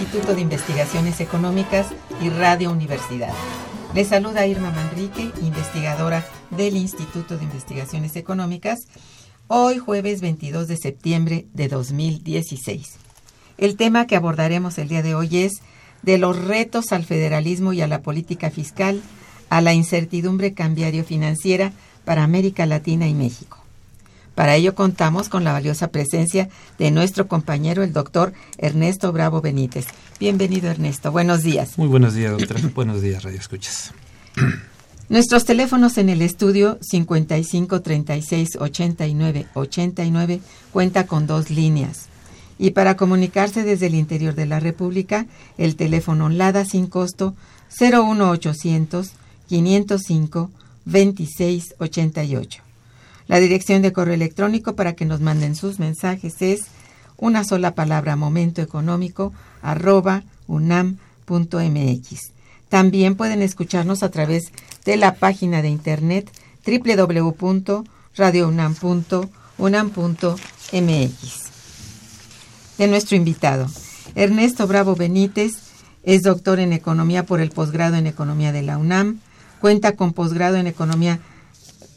Instituto de Investigaciones Económicas y Radio Universidad. Les saluda Irma Manrique, investigadora del Instituto de Investigaciones Económicas, hoy jueves 22 de septiembre de 2016. El tema que abordaremos el día de hoy es de los retos al federalismo y a la política fiscal, a la incertidumbre cambiario financiera para América Latina y México. Para ello contamos con la valiosa presencia de nuestro compañero, el doctor Ernesto Bravo Benítez. Bienvenido, Ernesto. Buenos días. Muy buenos días, doctora. buenos días, Radio Escuchas. Nuestros teléfonos en el estudio 55 36 89 89 cuenta con dos líneas. Y para comunicarse desde el interior de la República, el teléfono LADA sin costo 01800 505 2688. La dirección de correo electrónico para que nos manden sus mensajes es una sola palabra momento económico arroba unam.mx. También pueden escucharnos a través de la página de internet www.radiounam.unam.mx. De nuestro invitado, Ernesto Bravo Benítez es doctor en economía por el posgrado en economía de la UNAM, cuenta con posgrado en economía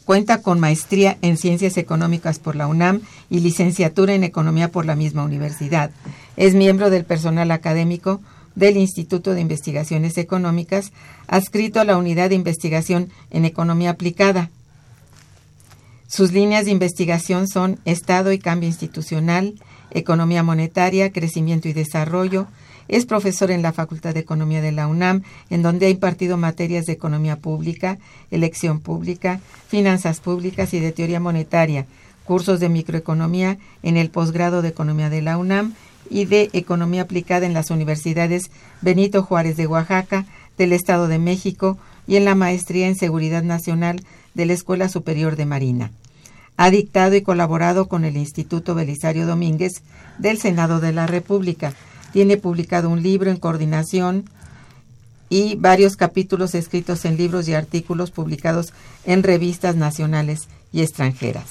Cuenta con maestría en Ciencias Económicas por la UNAM y licenciatura en Economía por la misma universidad. Es miembro del personal académico del Instituto de Investigaciones Económicas, adscrito a la Unidad de Investigación en Economía Aplicada. Sus líneas de investigación son Estado y Cambio Institucional, Economía Monetaria, Crecimiento y Desarrollo, es profesor en la Facultad de Economía de la UNAM, en donde ha impartido materias de economía pública, elección pública, finanzas públicas y de teoría monetaria, cursos de microeconomía en el posgrado de Economía de la UNAM y de Economía aplicada en las universidades Benito Juárez de Oaxaca, del Estado de México y en la maestría en Seguridad Nacional de la Escuela Superior de Marina. Ha dictado y colaborado con el Instituto Belisario Domínguez del Senado de la República, tiene publicado un libro en coordinación y varios capítulos escritos en libros y artículos publicados en revistas nacionales y extranjeras.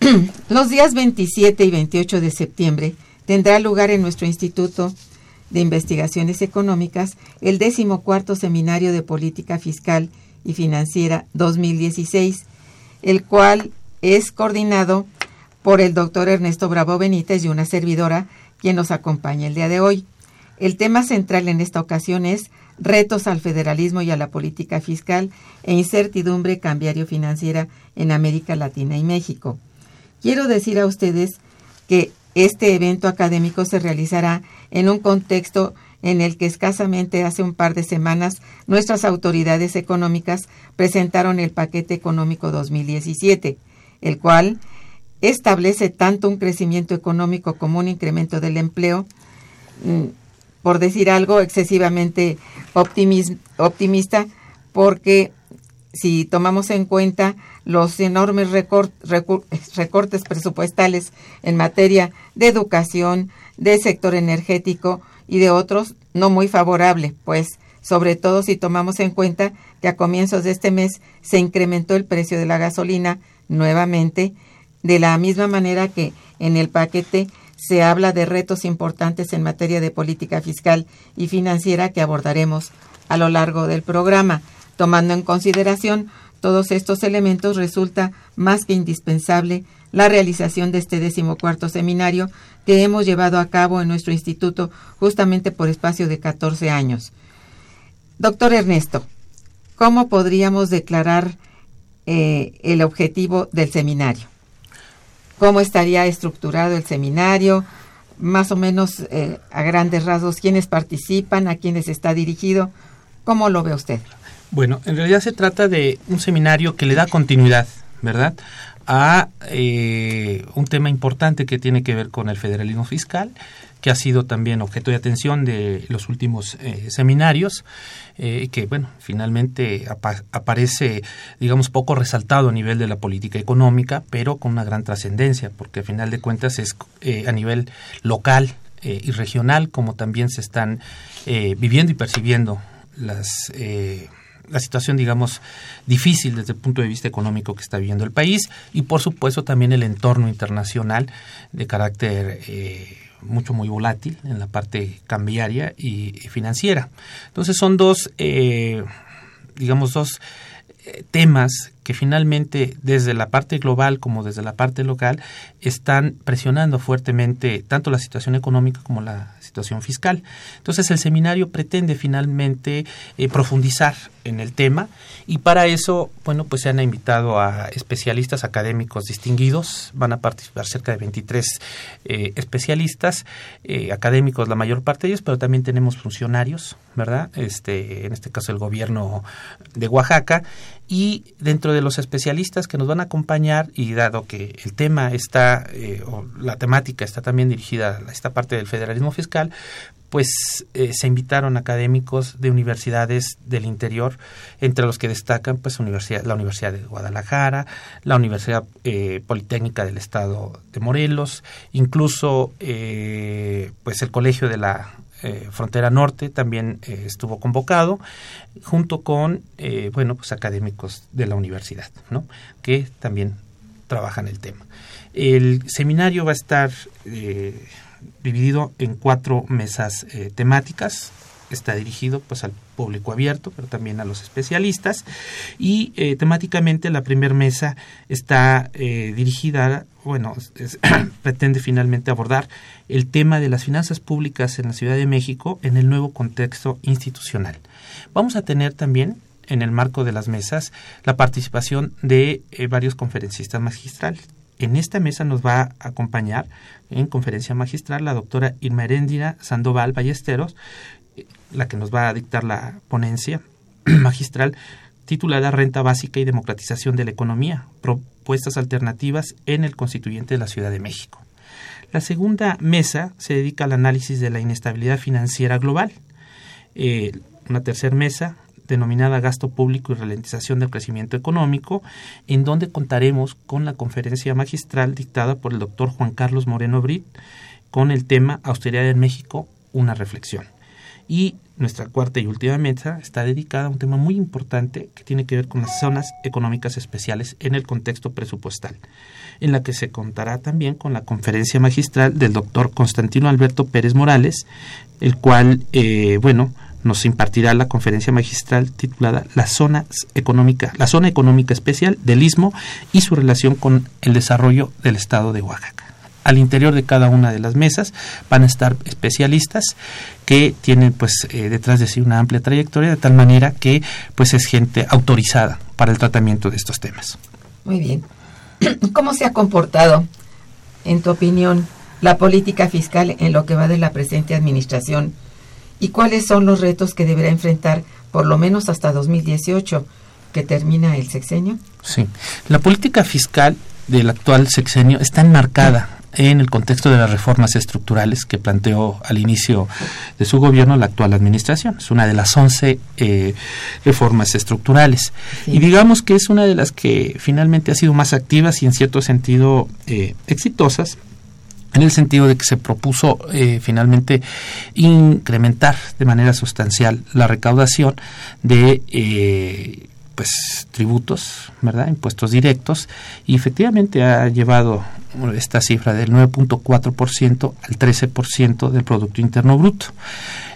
Los días 27 y 28 de septiembre tendrá lugar en nuestro Instituto de Investigaciones Económicas el decimocuarto Seminario de Política Fiscal y Financiera 2016, el cual es coordinado por el doctor Ernesto Bravo Benítez y una servidora quien nos acompaña el día de hoy. El tema central en esta ocasión es retos al federalismo y a la política fiscal e incertidumbre cambiario financiera en América Latina y México. Quiero decir a ustedes que este evento académico se realizará en un contexto en el que escasamente hace un par de semanas nuestras autoridades económicas presentaron el paquete económico 2017, el cual establece tanto un crecimiento económico como un incremento del empleo, mm, por decir algo excesivamente optimista, porque si tomamos en cuenta los enormes recortes presupuestales en materia de educación, de sector energético y de otros, no muy favorable, pues sobre todo si tomamos en cuenta que a comienzos de este mes se incrementó el precio de la gasolina nuevamente, de la misma manera que en el paquete se habla de retos importantes en materia de política fiscal y financiera que abordaremos a lo largo del programa. Tomando en consideración todos estos elementos, resulta más que indispensable la realización de este decimocuarto seminario que hemos llevado a cabo en nuestro instituto justamente por espacio de 14 años. Doctor Ernesto, ¿cómo podríamos declarar eh, el objetivo del seminario? ¿Cómo estaría estructurado el seminario? Más o menos eh, a grandes rasgos, quiénes participan, a quiénes está dirigido. ¿Cómo lo ve usted? Bueno, en realidad se trata de un seminario que le da continuidad, ¿verdad? A eh, un tema importante que tiene que ver con el federalismo fiscal, que ha sido también objeto de atención de los últimos eh, seminarios, eh, que, bueno, finalmente aparece, digamos, poco resaltado a nivel de la política económica, pero con una gran trascendencia, porque a final de cuentas es a nivel local y regional como también se están viviendo y percibiendo las la situación, digamos, difícil desde el punto de vista económico que está viviendo el país y, por supuesto, también el entorno internacional de carácter eh, mucho, muy volátil en la parte cambiaria y, financiera. Entonces, son dos, eh, digamos, dos eh, temas que finalmente desde la parte global como desde la parte local están presionando fuertemente tanto la situación económica como la situación fiscal. Entonces el seminario pretende finalmente eh, profundizar en el tema y para eso, bueno, pues se han invitado a especialistas académicos distinguidos, van a participar cerca de 23 eh, especialistas eh, académicos, la mayor parte de ellos, pero también tenemos funcionarios, ¿verdad? Este, en este caso el gobierno de Oaxaca y dentro de los especialistas que nos van a acompañar y dado que el tema está eh, o la temática está también dirigida a esta parte del federalismo fiscal pues eh, se invitaron académicos de universidades del interior, entre los que destacan pues universidad, la Universidad de Guadalajara, la Universidad eh, Politécnica del Estado de Morelos, incluso pues el Colegio de la eh, Frontera Norte también eh, estuvo convocado, junto con, eh, bueno, pues académicos de la universidad, ¿no? Que también trabajan el tema. El seminario va a estar dividido en cuatro mesas temáticas, está dirigido pues al público abierto, pero también a los especialistas. Y temáticamente la primera mesa está dirigida, bueno, pretende finalmente abordar el tema de las finanzas públicas en la Ciudad de México en el nuevo contexto institucional. Vamos a tener también en el marco de las mesas la participación de eh, varios conferencistas magistrales. En esta mesa nos va a acompañar en conferencia magistral la doctora Irma Heréndira Sandoval Ballesteros, la que nos va a dictar la ponencia magistral titulada Renta Básica y Democratización de la Economía, propuestas alternativas en el constituyente de la Ciudad de México. La segunda mesa se dedica al análisis de la inestabilidad financiera global. Eh, una tercera mesa denominada Gasto Público y Ralentización del Crecimiento Económico, en donde contaremos con la conferencia magistral dictada por el doctor Juan Carlos Moreno Brit con el tema Austeridad en México, una reflexión. Y nuestra cuarta y última mesa está dedicada a un tema muy importante que tiene que ver con las zonas económicas especiales en el contexto presupuestal, en la que se contará también con la conferencia magistral del doctor Constantino Alberto Pérez Morales, el cual, eh, bueno, nos impartirá la conferencia magistral titulada La zona económica, la zona económica especial del Istmo y su relación con el desarrollo del estado de Oaxaca. Al interior de cada una de las mesas van a estar especialistas que tienen pues eh, detrás de sí una amplia trayectoria de tal manera que pues es gente autorizada para el tratamiento de estos temas. Muy bien. ¿Cómo se ha comportado, en tu opinión, la política fiscal en lo que va de la presente administración? ¿Y cuáles son los retos que deberá enfrentar por lo menos hasta 2018, que termina el sexenio? Sí, la política fiscal del actual sexenio está enmarcada en el contexto de las reformas estructurales que planteó al inicio de su gobierno la actual administración. Es una de las 11 eh, reformas estructurales. Y digamos que es una de las que finalmente ha sido más activas y en cierto sentido eh, exitosas en el sentido de que se propuso eh, finalmente incrementar de manera sustancial la recaudación de eh, pues tributos, ¿verdad? Impuestos directos y efectivamente ha llevado esta cifra del 9.4% al 13% del producto interno bruto.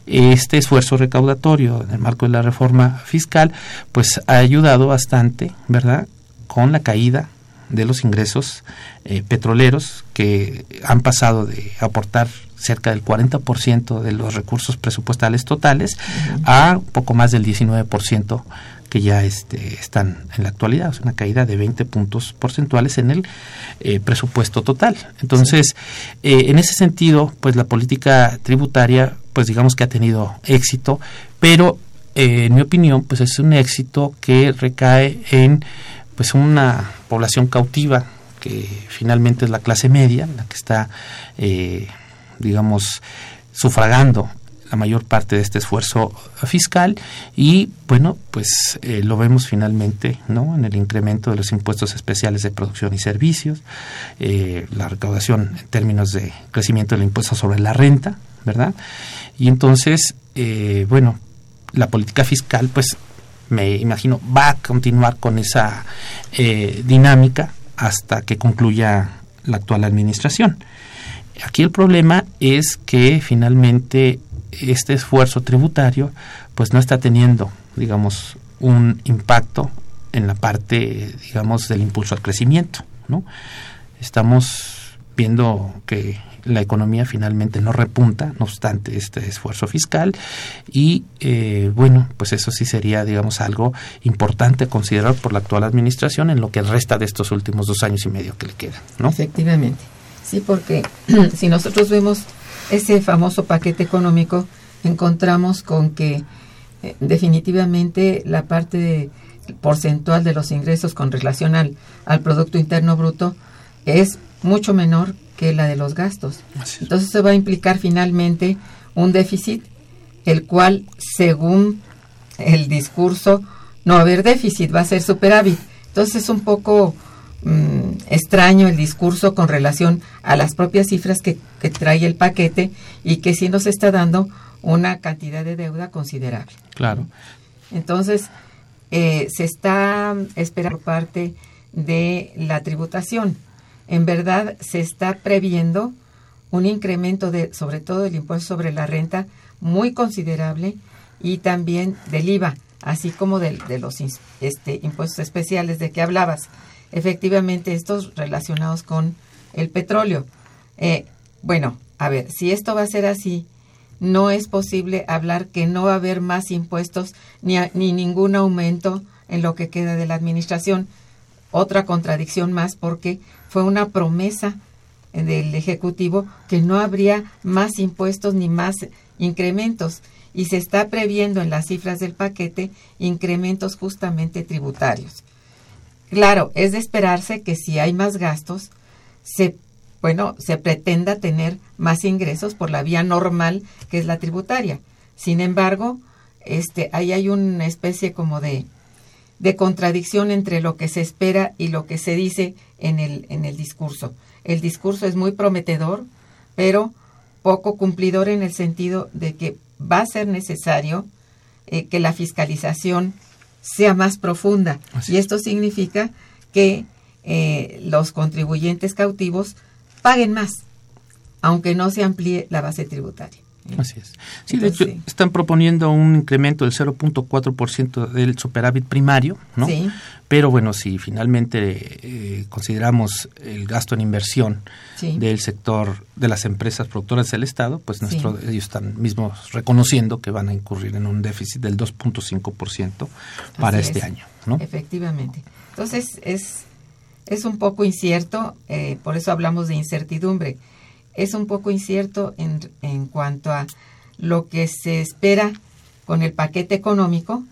Este esfuerzo recaudatorio en el marco de la reforma fiscal pues ha ayudado bastante, ¿verdad? Con la caída de los ingresos eh, petroleros que han pasado de aportar cerca del 40% de los recursos presupuestales totales a poco más del 19% que ya este, están en la actualidad, es una caída de 20 puntos porcentuales en el eh, presupuesto total. Entonces, eh, en ese sentido, pues la política tributaria, pues digamos que ha tenido éxito, pero en mi opinión, pues es un éxito que recae en pues una población cautiva que finalmente es la clase media, la que está, eh, digamos, sufragando la mayor parte de este esfuerzo fiscal y bueno pues eh, lo vemos finalmente no en el incremento de los impuestos especiales de producción y servicios eh, la recaudación en términos de crecimiento del impuesto sobre la renta verdad y entonces bueno la política fiscal pues me imagino, va a continuar con esa eh, dinámica hasta que concluya la actual administración. Aquí el problema es que finalmente este esfuerzo tributario pues no está teniendo, digamos, un impacto en la parte, digamos, del impulso al crecimiento, ¿no? Estamos viendo que la economía finalmente no repunta, no obstante este esfuerzo fiscal. Y eh, bueno, pues eso sí sería, digamos, algo importante considerar por la actual administración en lo que resta de estos últimos dos años y medio que le quedan. ¿no? Efectivamente. Sí, porque si nosotros vemos ese famoso paquete económico, encontramos con que eh, definitivamente la parte porcentual de los ingresos con relación al, al Producto Interno Bruto es mucho menor que la de los gastos. Entonces se va a implicar finalmente un déficit, el cual, según el discurso, no va a haber déficit, va a ser superávit. Entonces es un poco mm, extraño el discurso con relación a las propias cifras que, trae el paquete y que sí nos está dando una cantidad de deuda considerable. Claro. Entonces, eh, se está esperando parte de la tributación en verdad se está previendo un incremento de, sobre todo del impuesto sobre la renta, muy considerable y también del IVA, así como de, los este, impuestos especiales de que hablabas. Efectivamente, estos relacionados con el petróleo. Eh, bueno, a ver, si esto va a ser así, no es posible hablar que no va a haber más impuestos ni, ni ningún aumento en lo que queda de la administración. Otra contradicción más porque fue una promesa del Ejecutivo que no habría más impuestos ni más incrementos y se está previendo en las cifras del paquete incrementos justamente tributarios. Claro, es de esperarse que si hay más gastos, se bueno, se pretenda tener más ingresos por la vía normal que es la tributaria. Sin embargo, este ahí hay una especie como de contradicción entre lo que se espera y lo que se dice en el, en el discurso. El discurso es muy prometedor, pero poco cumplidor en el sentido de que va a ser necesario eh, que la fiscalización sea más profunda. Así y es. esto significa que eh, los contribuyentes cautivos paguen más, aunque no se amplíe la base tributaria. Así es. Sí, Entonces, de hecho, sí. están proponiendo un incremento del 0.4% del superávit primario, ¿no? Sí. Pero bueno, si finalmente eh, consideramos el gasto en inversión Sí. del sector de las empresas productoras del Estado, pues Sí. nuestro, ellos están mismos reconociendo que van a incurrir en un déficit del 2.5% para Así este es. año, ¿no? Efectivamente. Entonces, es, es un poco incierto, eh, por eso hablamos de incertidumbre. Es un poco incierto en, en cuanto a lo que se espera con el paquete económico,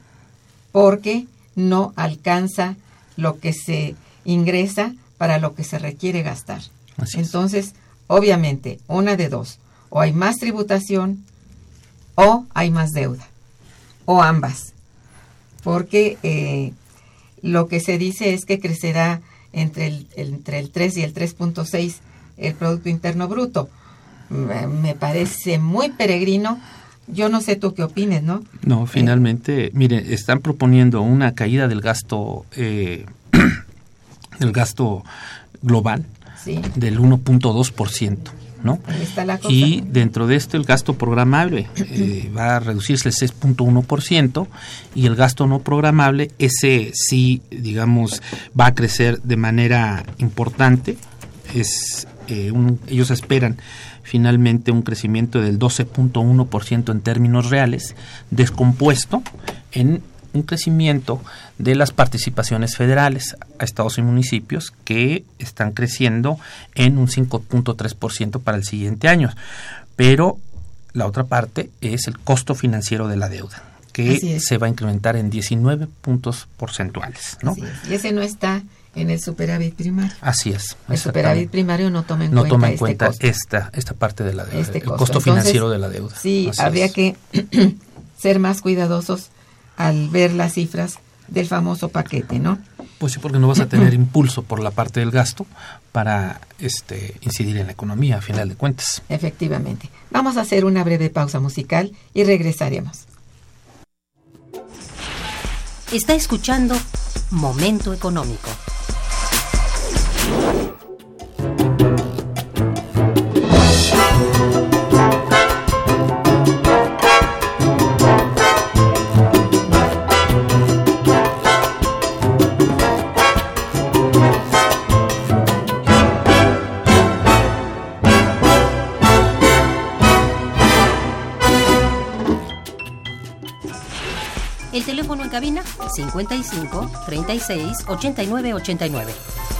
porque no alcanza lo que se ingresa para lo que se requiere gastar. Así es. Entonces, obviamente, una de dos, o hay más tributación o hay más deuda, o ambas, porque eh, lo que se dice es que crecerá entre el, entre el 3 y el 3.6 el Producto Interno Bruto. Me parece muy peregrino. Yo no sé tú qué opines, ¿no? No, finalmente, mire, están proponiendo una caída del gasto, eh, del gasto global Sí, del 1.2%, ¿no? ahí está la cosa. Y dentro de esto el gasto programable eh, va a reducirse el 6.1% y el gasto no programable, ese sí, digamos, va a crecer de manera importante. Es, eh, un- ellos esperan finalmente un crecimiento del 12.1% en términos reales, descompuesto en un crecimiento de las participaciones federales a estados y municipios que están creciendo en un 5.3% para el siguiente año. Pero la otra parte es el costo financiero de la deuda, que se va a incrementar en 19 puntos porcentuales. ¿no? Y ese no está en el superávit primario. Así es. El superávit primario no toma en no cuenta toma en este cuenta costo. esta esta parte de la deuda, este el costo. costo Entonces, financiero de la deuda. Sí, Así habría es. que ser más cuidadosos al ver las cifras del famoso paquete, ¿no? Pues sí, porque no vas a tener impulso por la parte del gasto para este incidir en la economía, a final de cuentas. Efectivamente. Vamos a hacer una breve pausa musical y regresaremos. Está escuchando Momento Económico. 55 36 89 89.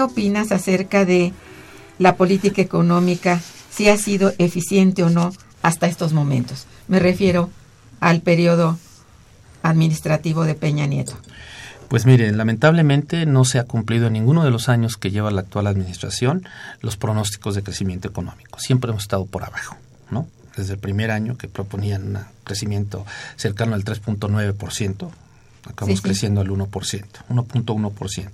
¿Qué opinas acerca de la política económica, si ha sido eficiente o no hasta estos momentos? Me refiero al periodo administrativo de Peña Nieto. Pues mire, lamentablemente no se ha cumplido en ninguno de los años que lleva la actual administración los pronósticos de crecimiento económico. Siempre hemos estado por abajo, ¿no? Desde el primer año que proponían un crecimiento cercano al 3.9%, acabamos Sí, sí. creciendo al 1%, 1.1%.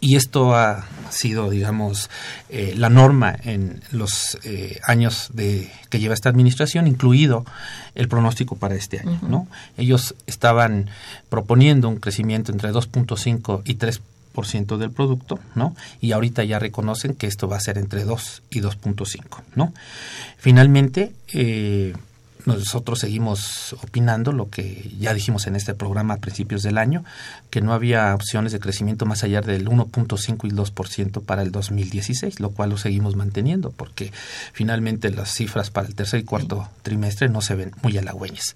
Y esto ha sido, digamos, eh, la norma en los eh, años de que lleva esta administración, incluido el pronóstico para este año. ¿no? Ellos estaban proponiendo un crecimiento entre 2.5 y 3 2% del producto, ¿no? Y ahorita ya reconocen que esto va a ser entre 2 y 2.5, ¿no? Finalmente, eh, nosotros seguimos opinando lo que ya dijimos en este programa a principios del año, que no había opciones de crecimiento más allá del 1.5 y el 2% para el 2016, lo cual lo seguimos manteniendo, porque finalmente las cifras para el tercer y cuarto trimestre no se ven muy halagüeñas.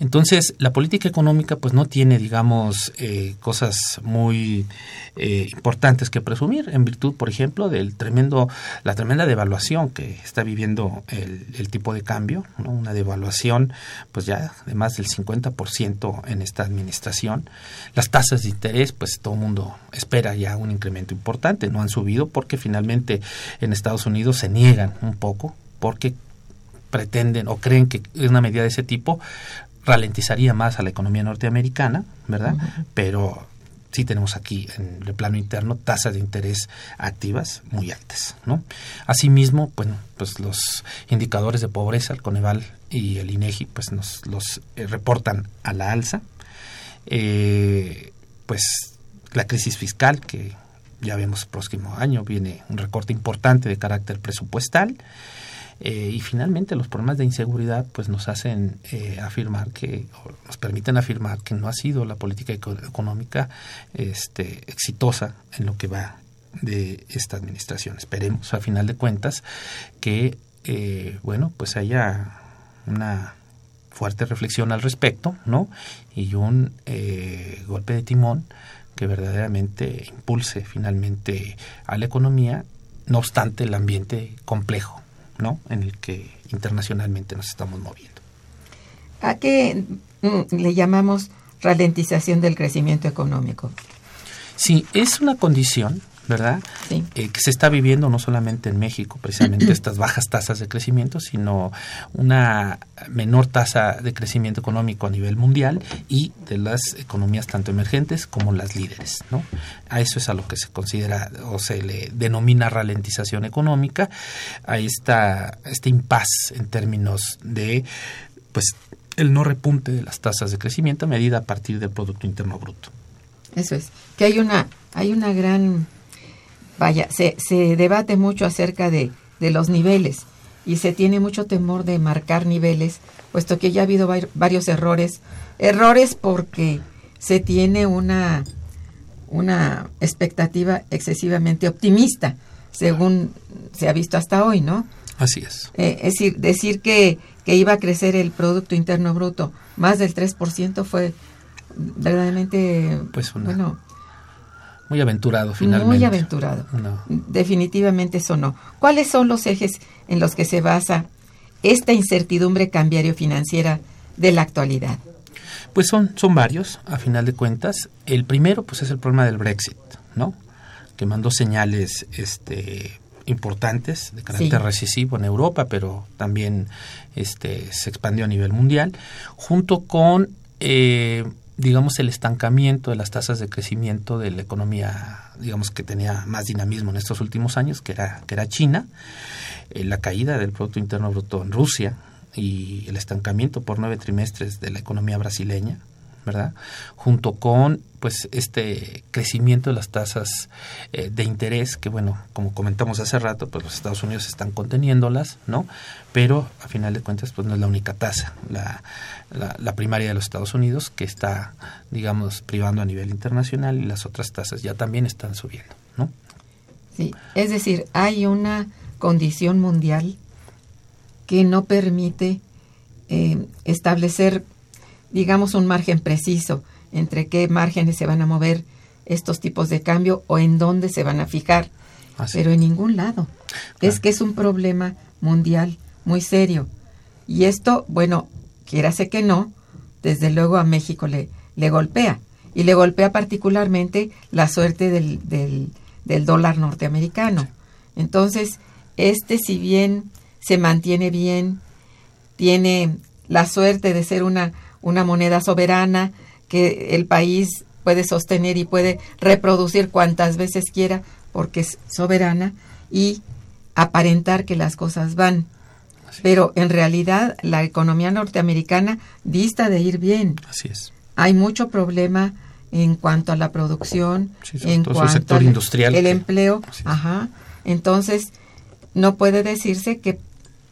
Entonces, la política económica pues no tiene, digamos, eh, cosas muy eh, importantes que presumir, en virtud, por ejemplo, del tremendo, la tremenda devaluación que está viviendo el, el tipo de cambio, ¿no? una devaluación evaluación, pues ya de más del 50% en esta administración. Las tasas de interés, pues todo el mundo espera ya un incremento importante, no han subido porque finalmente en Estados Unidos se niegan un poco porque pretenden o creen que una medida de ese tipo ralentizaría más a la economía norteamericana, ¿verdad? Pero sí tenemos aquí en el plano interno tasas de interés activas muy altas, ¿no? Asimismo, bueno, pues los indicadores de pobreza, el Coneval y el INEGI, pues nos los eh, reportan a la alza. Eh, pues la crisis fiscal que ya vemos el próximo año viene un recorte importante de carácter presupuestal eh, y finalmente los problemas de inseguridad pues nos hacen eh, afirmar que, nos permiten afirmar que no ha sido la política económica este, exitosa en lo que va de esta administración. Esperemos, a final de cuentas, que, eh, bueno, pues haya una fuerte reflexión al respecto, ¿no? Y un golpe de timón que verdaderamente impulse finalmente a la economía, no obstante el ambiente complejo ¿no? en el que internacionalmente nos estamos moviendo. ¿A qué mm, le llamamos ralentización del crecimiento económico? Sí, es una condición ¿verdad? Sí. Eh, que se está viviendo no solamente en México, precisamente estas bajas tasas de crecimiento, sino una menor tasa de crecimiento económico a nivel mundial y de las economías tanto emergentes como las líderes, ¿no? A eso es a lo que se considera o se le denomina ralentización económica, a esta, este impasse en términos de, pues, el no repunte de las tasas de crecimiento medida a partir del Producto Interno Bruto. Eso es, que hay una, hay una gran vaya, se, se debate mucho acerca de, de, los niveles y se tiene mucho temor de marcar niveles, puesto que ya ha habido varios errores. Errores porque se tiene una, una expectativa excesivamente optimista, según se ha visto hasta hoy, ¿no? Así es. Eh, es decir, decir que, que iba a crecer el Producto Interno Bruto más del 3% fue verdaderamente, pues una, bueno, muy aventurado finalmente. Muy aventurado. No. Definitivamente eso no. ¿Cuáles son los ejes en los que se basa esta incertidumbre cambiario financiera de la actualidad? Pues son, son varios, a final de cuentas. El primero, pues es el problema del Brexit, ¿no? Que mandó señales este, importantes de carácter Sí. recesivo en Europa, pero también este, se expandió a nivel mundial, junto con, eh, digamos, el estancamiento de las tasas de crecimiento de la economía, digamos, que tenía más dinamismo en estos últimos años, que era, que era China, eh, la caída del Producto Interno Bruto en Rusia y el estancamiento por nueve trimestres de la economía brasileña, ¿verdad? Junto con pues este crecimiento de las tasas eh, de interés que bueno, como comentamos hace rato, pues los Estados Unidos están conteniéndolas, ¿no? Pero a final de cuentas pues no es la única tasa, la, la, la primaria de los Estados Unidos que está digamos privando a nivel internacional y las otras tasas ya también están subiendo, ¿no? Sí, es decir, hay una condición mundial que no permite eh, establecer, digamos, un margen preciso entre qué márgenes se van a mover estos tipos de cambio o en dónde se van a fijar, Así. pero en ningún lado. Es que es un problema mundial muy serio. Y esto, bueno, quiérase que no, desde luego a México le, le golpea. Y le golpea particularmente la suerte del, del, del dólar norteamericano. Entonces, este si bien se mantiene bien, tiene la suerte de ser una, una moneda soberana que el país puede sostener y puede reproducir cuantas veces quiera porque es soberana y aparentar que las cosas van. Pero en realidad la economía norteamericana dista de ir bien. Así es. Hay mucho problema en cuanto a la producción, Sí, en cuanto sector al industrial el que- empleo, ajá. Entonces, no puede decirse que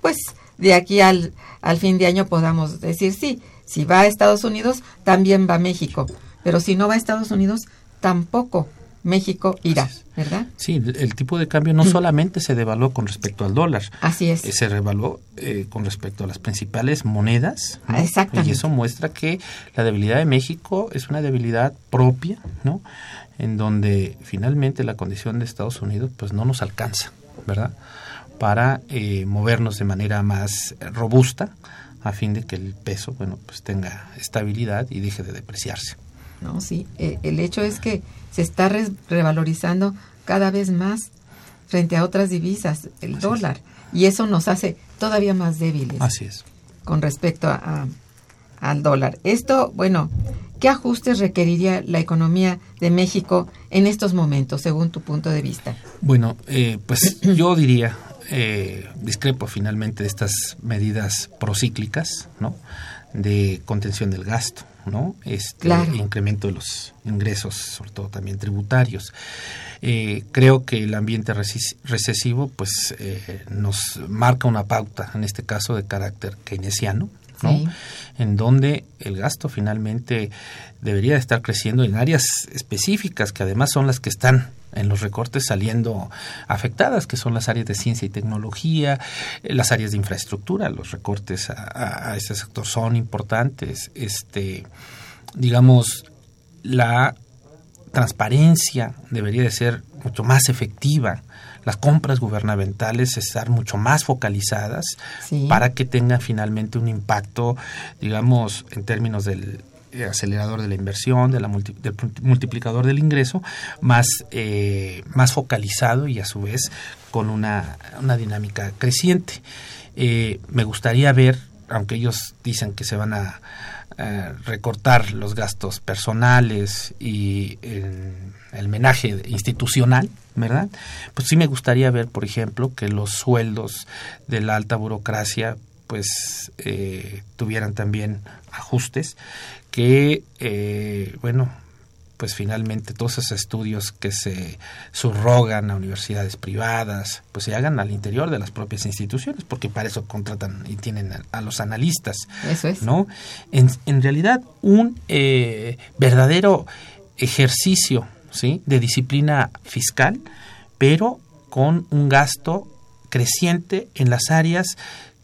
pues de aquí al, al fin de año podamos decir sí, si va a Estados Unidos, también va a México, pero si no va a Estados Unidos, tampoco México irá. ¿verdad? Sí, el, tipo de cambio no solamente se devaluó con respecto al dólar, Así es. eh, se revaluó eh, con respecto a las principales monedas. ¿no? Exactamente. Y eso muestra que la debilidad de México es una debilidad propia, ¿no? En donde finalmente la condición de Estados Unidos pues no nos alcanza, ¿verdad? Para eh, movernos de manera más robusta a fin de que el peso, bueno, pues tenga estabilidad y deje de depreciarse. No, sí. eh, el hecho es que se está revalorizando cada vez más frente a otras divisas, el Así es. dólar. Y eso nos hace todavía más débiles Así es. con respecto a, a- al dólar. Esto, bueno, ¿qué ajustes requeriría la economía de México en estos momentos, según tu punto de vista? Bueno, eh, pues yo diría, eh, discrepo finalmente de estas medidas procíclicas, ¿no? De contención del gasto, ¿no? Este Claro. incremento de los ingresos, sobre todo también tributarios. Eh, creo que el ambiente recesivo, pues, eh, nos marca una pauta, en este caso de carácter keynesiano, ¿no? Sí. en donde el gasto finalmente debería estar creciendo en áreas específicas que además son las que están en los recortes saliendo afectadas, que son las áreas de ciencia y tecnología, eh, las áreas de infraestructura, los recortes a, a- a ese sector son importantes, este, digamos, la transparencia debería de ser mucho más efectiva, las compras gubernamentales estar mucho más focalizadas Sí. para que tengan finalmente un impacto, digamos, en términos del acelerador de la inversión, de la multi- del multi- multiplicador del ingreso, más, eh, más focalizado y a su vez con una, una dinámica creciente. Eh, me gustaría ver, aunque ellos dicen que se van a eh, recortar los gastos personales y el, el menaje institucional, ¿verdad? Pues sí me gustaría ver, por ejemplo, que los sueldos de la alta burocracia pues eh, tuvieran también ajustes que eh, bueno pues finalmente todos esos estudios que se subrogan a universidades privadas, pues se hagan al interior de las propias instituciones, porque para eso contratan y tienen a, a los analistas, Eso es. ¿no? En, en realidad, un eh, verdadero ejercicio, ¿sí? De disciplina fiscal, pero con un gasto creciente en las áreas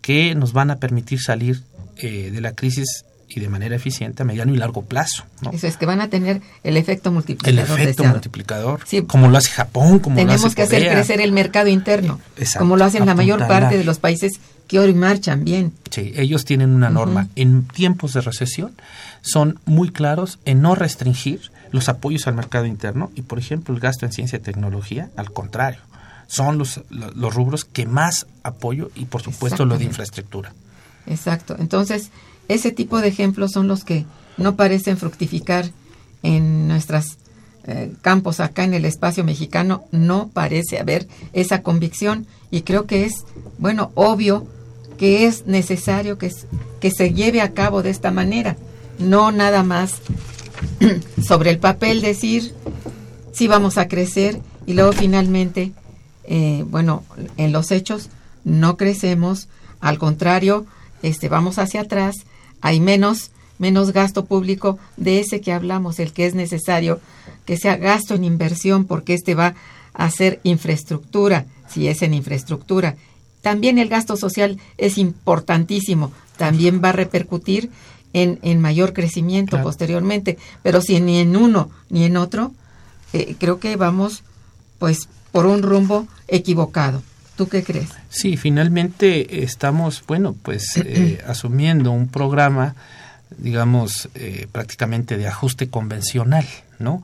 que nos van a permitir salir eh, de la crisis y de manera eficiente a mediano y largo plazo, ¿no? Eso es que van a tener el efecto el multiplicador efecto deseado. multiplicador, Sí. como lo hace Japón, como lo Tenemos hace que hacer crecer el mercado interno, Exacto, como lo hacen la mayor parte de los países que hoy marchan bien. Sí, ellos tienen una norma. En tiempos de recesión son muy claros en no restringir los apoyos al mercado interno y, por ejemplo, el gasto en ciencia y tecnología, al contrario, son los, lo- los rubros que más apoyo y, por supuesto, lo de infraestructura. Exacto. Entonces, ese tipo de ejemplos son los que no parecen fructificar en nuestros campos acá en el espacio mexicano. No parece haber esa convicción y creo que es, bueno, obvio que es necesario que, que se lleve a cabo de esta manera. No nada más sobre el papel decir sí vamos a crecer y luego finalmente, eh, bueno, en los hechos no crecemos, al contrario, este, vamos hacia atrás, hay menos, menos gasto público de ese que hablamos, el que es necesario, que sea gasto en inversión, porque este va a ser infraestructura, si es en infraestructura. También el gasto social es importantísimo, también va a repercutir en, en mayor crecimiento Claro. posteriormente, pero si ni en uno ni en otro, eh, creo que vamos pues por un rumbo equivocado. ¿Tú qué crees? Sí, finalmente estamos, bueno, pues eh, asumiendo un programa, digamos, eh, prácticamente de ajuste convencional, ¿no?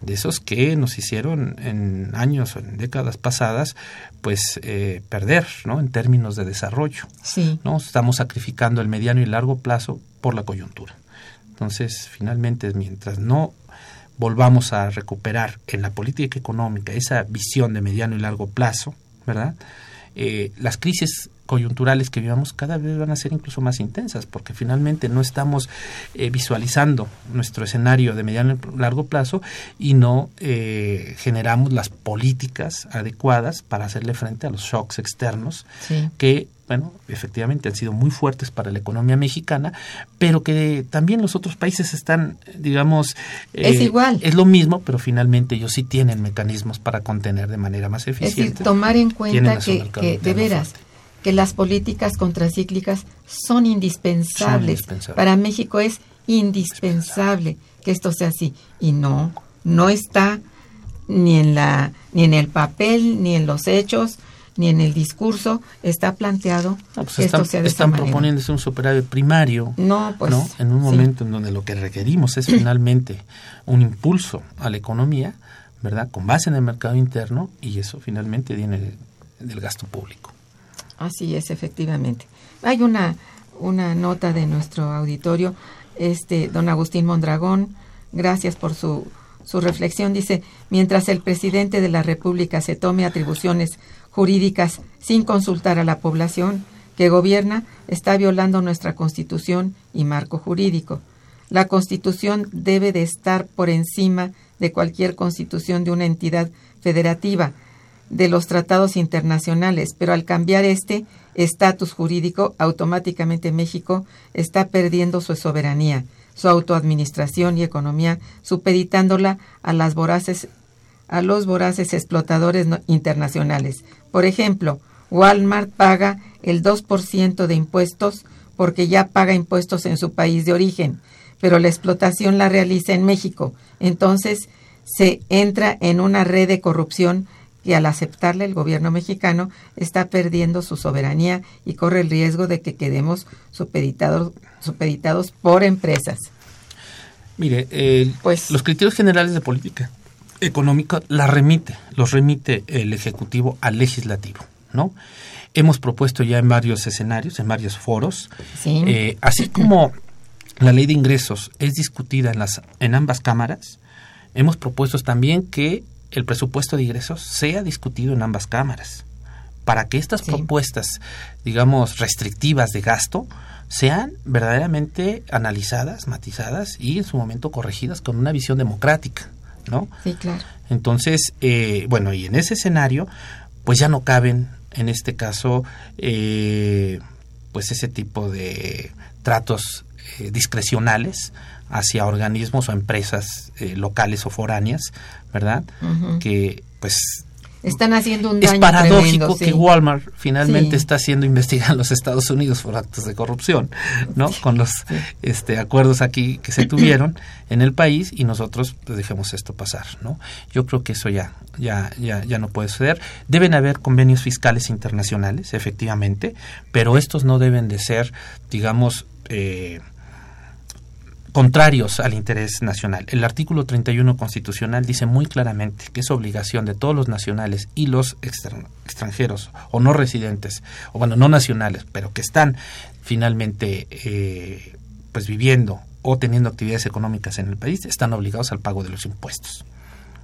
De esos que nos hicieron en años o en décadas pasadas, pues eh, perder, ¿no? En términos de desarrollo, Sí. ¿no? Estamos sacrificando el mediano y largo plazo por la coyuntura. Entonces, finalmente, mientras no volvamos a recuperar en la política económica esa visión de mediano y largo plazo, ¿verdad? eh, las crisis coyunturales que vivamos cada vez van a ser incluso más intensas, porque finalmente no estamos eh, visualizando nuestro escenario de mediano y largo plazo y no eh, generamos las políticas adecuadas para hacerle frente a los shocks externos Sí. que, bueno, efectivamente han sido muy fuertes para la economía mexicana, pero que también los otros países están, digamos... eh, Es igual. Es lo mismo, pero finalmente ellos sí tienen mecanismos para contener de manera más Es eficiente. decir, tomar en cuenta que, que de veras fuerte. que las políticas contracíclicas son indispensables. Son indispensables. Para México es indispensable que esto sea así y no no está ni en la ni en el papel ni en los hechos ni en el discurso está planteado No, pues que están, esto sea de están esa manera. proponiéndose un superávit primario. No, pues, ¿no? En un sí. momento en donde lo que requerimos es finalmente un impulso a la economía, ¿verdad? Con base en el mercado interno y eso finalmente viene del gasto público. Así es, efectivamente. Hay una, una nota de nuestro auditorio, este don Agustín Mondragón, gracias por su, su reflexión. Dice, mientras el presidente de la República se tome atribuciones jurídicas sin consultar a la población que gobierna, está violando nuestra constitución y marco jurídico. La constitución debe de estar por encima de cualquier constitución de una entidad federativa de los tratados internacionales, pero al cambiar este estatus jurídico, automáticamente México está perdiendo su soberanía, su autoadministración y economía, supeditándola a las voraces a los voraces explotadores no- internacionales. Por ejemplo, Walmart paga el 2% de impuestos porque ya paga impuestos en su país de origen, pero la explotación la realiza en México. Entonces, se entra en una red de corrupción que al aceptarle el gobierno mexicano está perdiendo su soberanía y corre el riesgo de que quedemos supeditados, supeditados por empresas. Mire, Pues- los criterios generales de política económica la remite, los remite el Ejecutivo al Legislativo, ¿no? Hemos propuesto ya en varios escenarios, en varios foros, Sí. eh, así como la ley de ingresos es discutida en, las, en ambas cámaras, hemos propuesto también que el presupuesto de ingresos sea discutido en ambas cámaras, para que estas Sí. propuestas, digamos, restrictivas de gasto, sean verdaderamente analizadas, matizadas y en su momento corregidas con una visión democrática, ¿no? Sí, claro. Entonces, eh, bueno, y en ese escenario, pues ya no caben, en este caso, eh, pues ese tipo de tratos eh, discrecionales hacia organismos o empresas eh, locales o foráneas, ¿verdad? Que, pues, Están haciendo un daño es paradójico tremendo, sí. que Walmart finalmente Sí. está siendo investigada en los Estados Unidos por actos de corrupción, ¿no? Con los este, acuerdos aquí que se tuvieron en el país y nosotros pues, dejemos esto pasar, ¿no? Yo creo que eso ya, ya, ya, ya no puede suceder. Deben haber convenios fiscales internacionales, efectivamente, pero estos no deben de ser, digamos, eh, contrarios al interés nacional. El artículo 31 constitucional dice muy claramente que es obligación de todos los nacionales y los extranjeros o no residentes, o bueno, no nacionales, pero que están finalmente eh, pues viviendo o teniendo actividades económicas en el país, están obligados al pago de los impuestos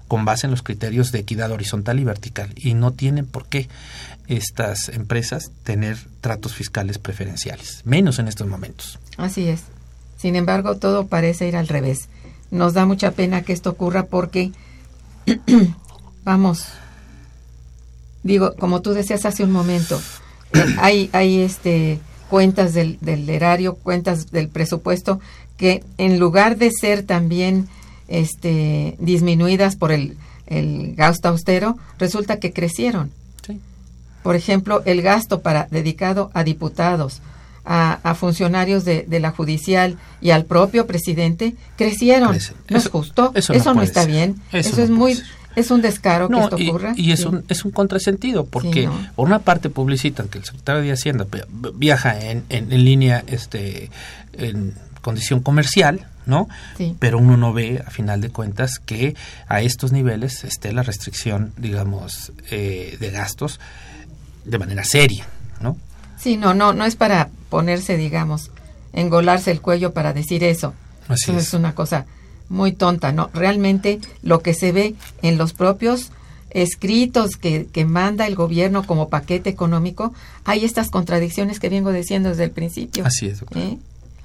con base en los criterios de equidad horizontal y vertical y no tienen por qué estas empresas tener tratos fiscales preferenciales, menos en estos momentos. Así es. Sin embargo, todo parece ir al revés. Nos da mucha pena que esto ocurra porque, vamos, digo, como tú decías hace un momento, hay, hay este cuentas del, del erario, cuentas del presupuesto que en lugar de ser también este disminuidas por el, el gasto austero, resulta que crecieron. Sí. Por ejemplo, el gasto para dedicado a diputados, a, a funcionarios de, de la judicial y al propio presidente crecieron. Crece. No es justo, eso eso, no está ser. bien. Eso Eso, no es muy ser. es un descaro que esto y, ocurra. y es, Sí. un, es un contrasentido, porque no. por una parte publicitan que el secretario de Hacienda vi- viaja en, en, en línea este en condición comercial, ¿no? Sí. Pero uno no ve, a final de cuentas, que a estos niveles esté la restricción, digamos, eh, de gastos de manera seria, ¿no? Sí, no, no, no es para ponerse, digamos, engolarse el cuello para decir eso. Así Eso es. es una cosa muy tonta, ¿no? Realmente lo que se ve en los propios escritos que, que manda el gobierno como paquete económico, hay estas contradicciones que vengo diciendo desde el principio. Así es. ¿Eh?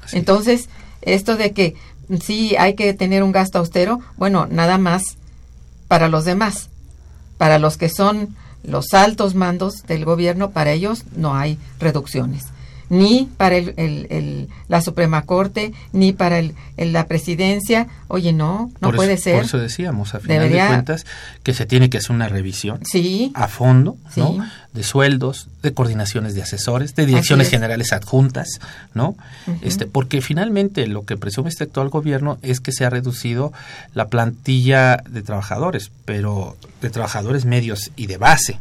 Así Entonces, esto de que sí hay que tener un gasto austero, bueno, nada más para los demás. Para los que son los altos mandos del gobierno, para ellos no hay reducciones. Ni para el, el- el- la Suprema Corte, ni para el, el- la presidencia. Oye, no, no por puede eso, ser. Por eso decíamos, a final Debería- de cuentas, que se tiene que hacer una revisión Sí, a fondo, Sí. ¿no? De sueldos, de coordinaciones de asesores, de direcciones generales adjuntas, ¿no? Este, porque finalmente lo que presume este actual gobierno es que se ha reducido la plantilla de trabajadores, pero de trabajadores medios y de base.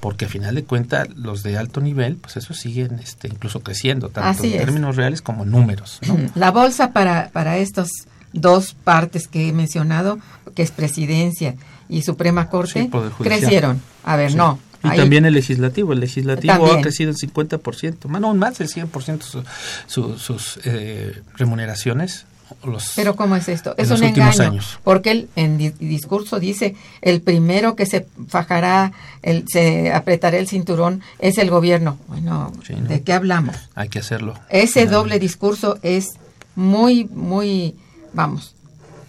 Porque a final de cuentas los de alto nivel, pues eso siguen este, incluso creciendo, tanto Así en es. términos reales como en números. ¿no? La bolsa para, para estas dos partes que he mencionado, que es presidencia y Suprema Corte, Sí, crecieron. A ver, Sí. no. Y ahí- también el legislativo. El legislativo También. ha crecido en 50%, más, no, más del 100% su- su- sus eh, remuneraciones. Los, Pero ¿cómo es esto? Es un engaño. años. Porque él en di- discurso dice, el primero que se fajará, el, se apretará el cinturón es el gobierno. Bueno, Sí, ¿no? ¿de qué hablamos? Hay que hacerlo. Ese Finalmente. doble discurso es muy, muy, vamos,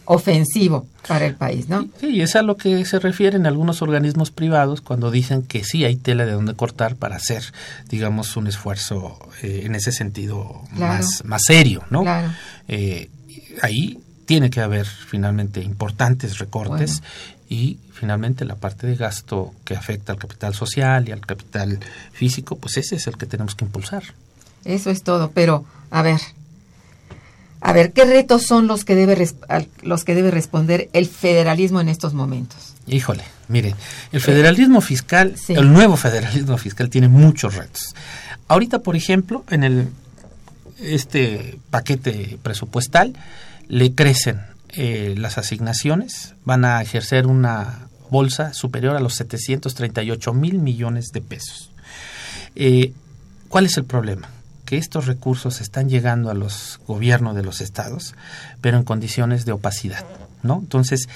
ofensivo para el país, ¿no? Sí, y es a lo que se refieren algunos organismos privados cuando dicen que sí hay tela de donde cortar para hacer, digamos, un esfuerzo eh, en ese sentido Claro. más, más serio, ¿no? Claro. Eh, ahí tiene que haber finalmente importantes recortes y finalmente la parte de gasto que afecta al capital social y al capital físico, pues ese es el que tenemos que impulsar. Eso es todo, pero a ver, a ver, ¿qué retos son los que debe los que debe responder el federalismo en estos momentos? Híjole, mire, el federalismo fiscal, Sí. el nuevo federalismo fiscal tiene muchos retos. Ahorita, por ejemplo, en el este paquete presupuestal le crecen eh, las asignaciones, van a ejercer una bolsa superior a los 738 mil millones de pesos. Eh, ¿Cuál es el problema? Que estos recursos están llegando a los gobiernos de los estados, pero en condiciones de opacidad, ¿no? Entonces,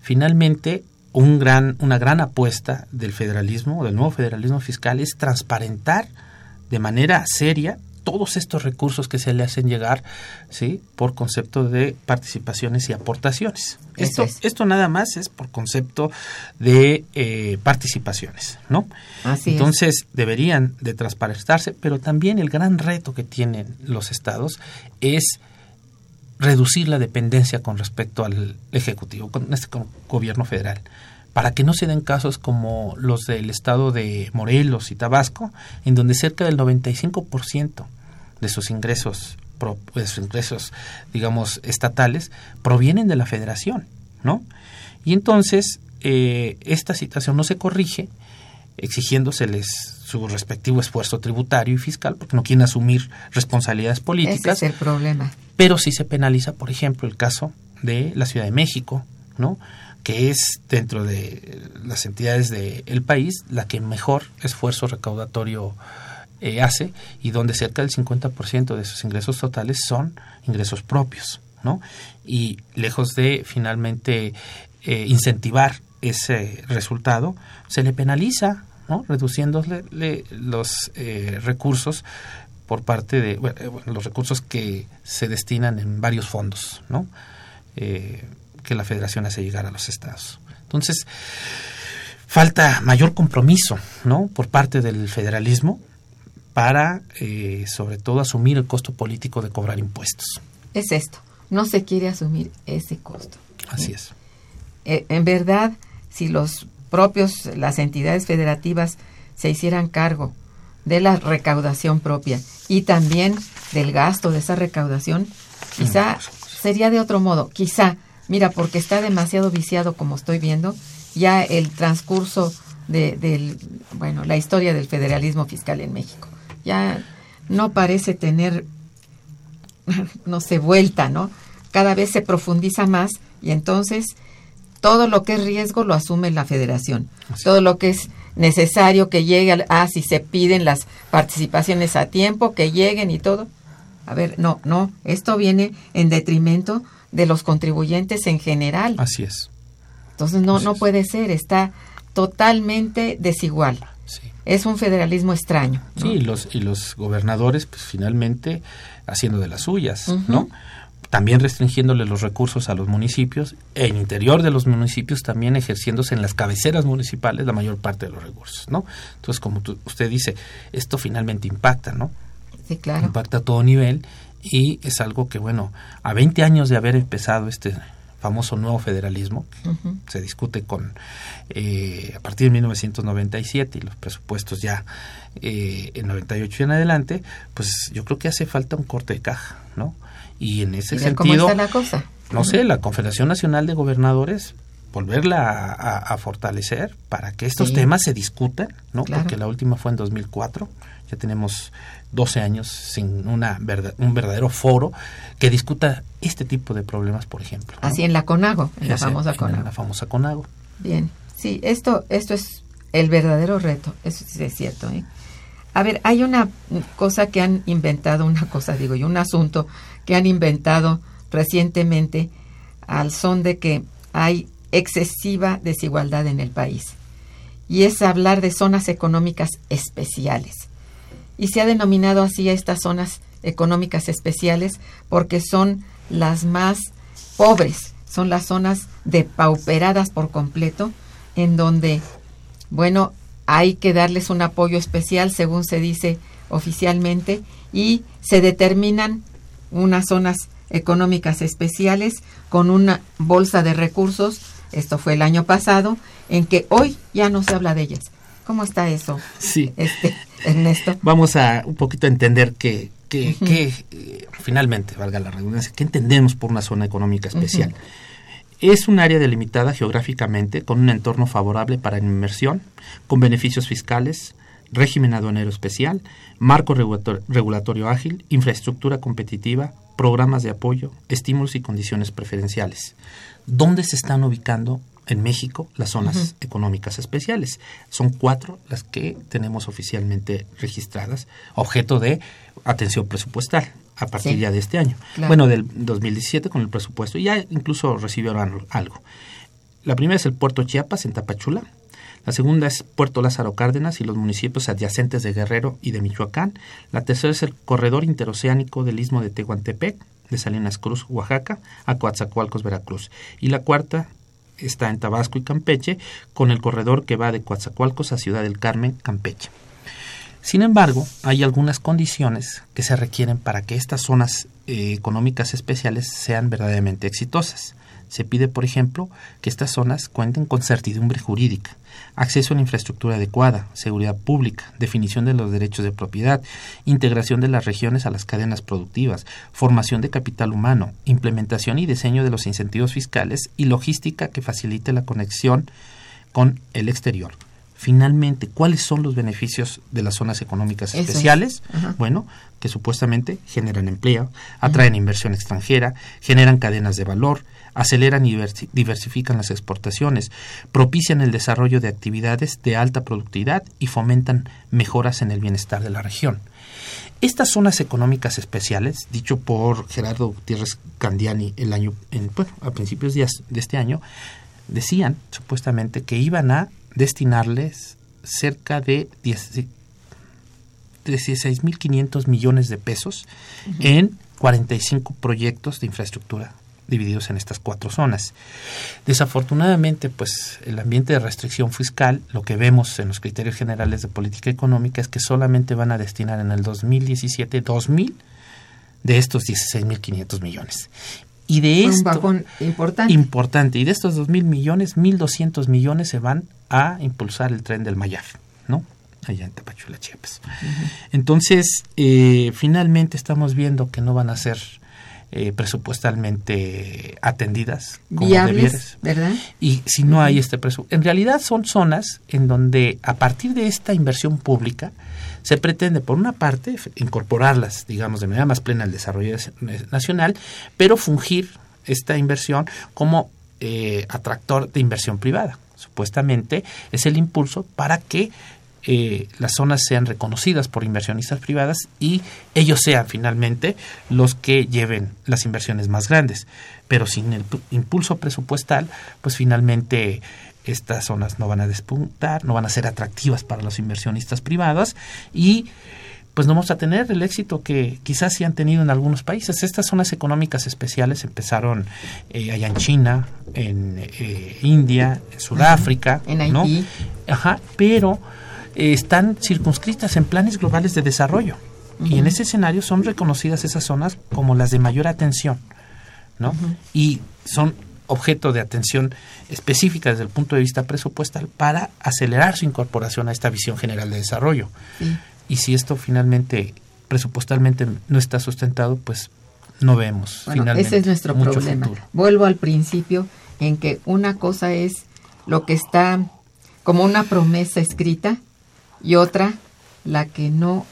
finalmente, un gran, una gran apuesta del federalismo, del nuevo federalismo fiscal, es transparentar de manera seria todos estos recursos que se le hacen llegar, ¿sí? Por concepto de participaciones y aportaciones. Esto, es. esto nada más es por concepto de eh, participaciones, ¿no? Así es. Entonces deberían de transparentarse, pero también el gran reto que tienen los estados es reducir la dependencia con respecto al Ejecutivo, con este con gobierno federal, para que no se den casos como los del estado de Morelos y Tabasco, en donde cerca del 95% de sus ingresos, pro- de sus ingresos, digamos, estatales, provienen de la federación, ¿no? Y entonces eh, esta situación no se corrige exigiéndoseles su respectivo esfuerzo tributario y fiscal, porque no quieren asumir responsabilidades Ese políticas, es el problema. pero sí se penaliza, por ejemplo, el caso de la Ciudad de México, ¿no? que es dentro de las entidades del país la que mejor esfuerzo recaudatorio eh, hace y donde cerca del 50% de sus ingresos totales son ingresos propios, ¿no? Y lejos de finalmente eh, incentivar ese resultado, se le penaliza, ¿no? Reduciéndole le- los eh, recursos por parte de bueno, los recursos que se destinan en varios fondos, ¿no? Eh, que la Federación hace llegar a los estados. Entonces, falta mayor compromiso, ¿no? Por parte del federalismo para, eh, sobre todo, asumir el costo político de cobrar impuestos. Es esto. No se quiere asumir ese costo. Así es. Eh, en verdad, si los propios, las entidades federativas se hicieran cargo de la recaudación propia y también del gasto de esa recaudación, quizá sería de otro modo. Quizá, mira, porque está demasiado viciado como estoy viendo, ya el transcurso de, del, bueno, la historia del federalismo fiscal en México. Ya no parece tener no sé, vuelta, ¿no? Cada vez se profundiza más y entonces todo lo que es riesgo lo asume la federación. Así. Todo lo que es necesario que llegue, al, ah, si se piden las participaciones a tiempo, que lleguen y todo. A ver, no, no, esto viene en detrimento de los contribuyentes en general. Así es. Entonces no, Así no puede ser, está totalmente desigual. Sí. Es un federalismo extraño. ¿no? Sí, y los, y los gobernadores, pues finalmente haciendo de las suyas, ¿no? También restringiéndole los recursos a los municipios, en interior de los municipios también ejerciéndose en las cabeceras municipales la mayor parte de los recursos, ¿no? Entonces, como tú- usted dice, esto finalmente impacta, ¿no? Sí, claro. impacta a todo nivel y es algo que, bueno, a 20 años de haber empezado este famoso nuevo federalismo, que se discute con eh, a partir de 1997 y los presupuestos ya eh, en 98 y en adelante, pues yo creo que hace falta un corte de caja, ¿no? Y en ese Y ver cómo sentido, está la cosa. no sé, la Confederación Nacional de Gobernadores volverla a, fortalecer para que estos Sí. temas se discutan, ¿no? Claro. Porque la última fue en 2004, ya tenemos 12 años sin una verdad, un verdadero foro que discuta este tipo de problemas, por ejemplo. ¿no? Así en la CONAGO, en la sea, famosa en CONAGO. La famosa CONAGO. Bien, sí, esto, esto es el verdadero reto, eso sí es cierto. ¿eh? A ver, hay una cosa que han inventado, una cosa digo yo, un asunto que han inventado recientemente al son de que hay excesiva desigualdad en el país. Y es hablar de zonas económicas especiales. Y se ha denominado así a estas zonas económicas especiales porque son las más pobres, son las zonas depauperadas por completo, en donde, bueno, hay que darles un apoyo especial, según se dice oficialmente, y se determinan unas zonas económicas especiales con una bolsa de recursos, esto fue el año pasado, en que hoy ya no se habla de ellas. ¿Cómo está eso, Sí. este, Ernesto? Vamos a un poquito a entender que, que, que, eh, finalmente, valga la redundancia, ¿qué entendemos por una zona económica especial? Es un área delimitada geográficamente con un entorno favorable para inversión, con beneficios fiscales, régimen aduanero especial, marco regulator- regulatorio ágil, infraestructura competitiva, programas de apoyo, estímulos y condiciones preferenciales. ¿Dónde se están ubicando en México las zonas económicas especiales? Son cuatro las que tenemos oficialmente registradas, objeto de atención presupuestal a partir Sí. ya de este año. Claro. Bueno, del 2017 con el presupuesto, ya incluso recibieron algo. La primera es el puerto Chiapas en Tapachula. La segunda es Puerto Lázaro Cárdenas y los municipios adyacentes de Guerrero y de Michoacán. La tercera es el corredor interoceánico del istmo de Tehuantepec, de Salinas Cruz, Oaxaca, a Coatzacoalcos, Veracruz. Y la cuarta está en Tabasco y Campeche, con el corredor que va de Coatzacoalcos a Ciudad del Carmen, Campeche. Sin embargo, hay algunas condiciones que se requieren para que estas zonas eh, económicas especiales sean verdaderamente exitosas. Se pide, por ejemplo, que estas zonas cuenten con certidumbre jurídica, acceso a la infraestructura adecuada, seguridad pública, definición de los derechos de propiedad, integración de las regiones a las cadenas productivas, formación de capital humano, implementación y diseño de los incentivos fiscales y logística que facilite la conexión con el exterior. Finalmente, ¿cuáles son los beneficios de las zonas económicas Eso especiales? Bueno, que supuestamente generan empleo, atraen inversión extranjera, generan cadenas de valor, aceleran y diversi- diversifican las exportaciones, propician el desarrollo de actividades de alta productividad y fomentan mejoras en el bienestar de la región. Estas zonas económicas especiales, dicho por Gerardo Gutiérrez Candiani el año, en, bueno, a principios de, este año, decían supuestamente que iban a destinarles cerca de 10 16.500 millones de pesos en 45 proyectos de infraestructura divididos en estas cuatro zonas. Desafortunadamente, pues el ambiente de restricción fiscal, lo que vemos en los criterios generales de política económica es que solamente van a destinar en el 2017 2.000 de estos 16.500 millones. Y de un esto bajón importante. importante. Y de estos dos mil millones, 1.200 millones se van a impulsar el tren del Mayaf, ¿no? Allá en Tapachula, Chiapas. Entonces, eh, finalmente estamos viendo que no van a ser eh, presupuestalmente atendidas como Viables, debieras. ¿verdad? Y si no hay este presupuesto, en realidad son zonas en donde a partir de esta inversión pública se pretende, por una parte, incorporarlas, digamos, de manera más plena al desarrollo des- nacional, pero fungir esta inversión como eh, atractor de inversión privada. Supuestamente es el impulso para que eh, las zonas sean reconocidas por inversionistas privadas y ellos sean finalmente los que lleven las inversiones más grandes. Pero sin el impulso presupuestal, pues finalmente estas zonas no van a despuntar, no van a ser atractivas para los inversionistas privados y pues no vamos a tener el éxito que quizás sí han tenido en algunos países. Estas zonas económicas especiales empezaron eh, allá en China, en eh, India, en Sudáfrica, en Haití. Ajá, pero eh, están circunscritas en planes globales de desarrollo. Y en ese escenario son reconocidas esas zonas como las de mayor atención, ¿no? Y son objeto de atención específica desde el punto de vista presupuestal para acelerar su incorporación a esta visión general de desarrollo. Y si esto finalmente presupuestalmente no está sustentado, pues no vemos finalmente. Ese es nuestro problema. Vuelvo al principio en que una cosa es lo que está como una promesa escrita y otra la que no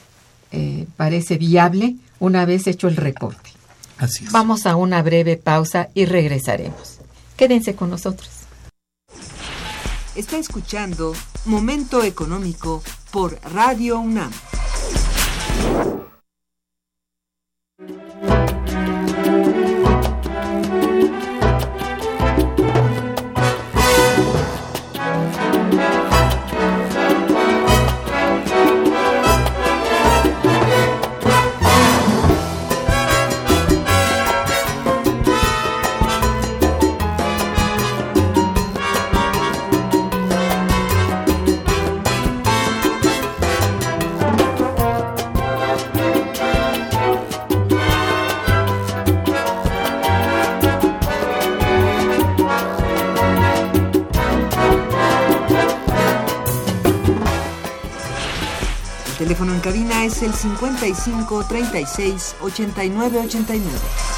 eh, parece viable una vez hecho el recorte. Así es. Vamos a una breve pausa y regresaremos. Quédense con nosotros. Está escuchando Momento Económico por Radio UNAM. 55 36 89 89.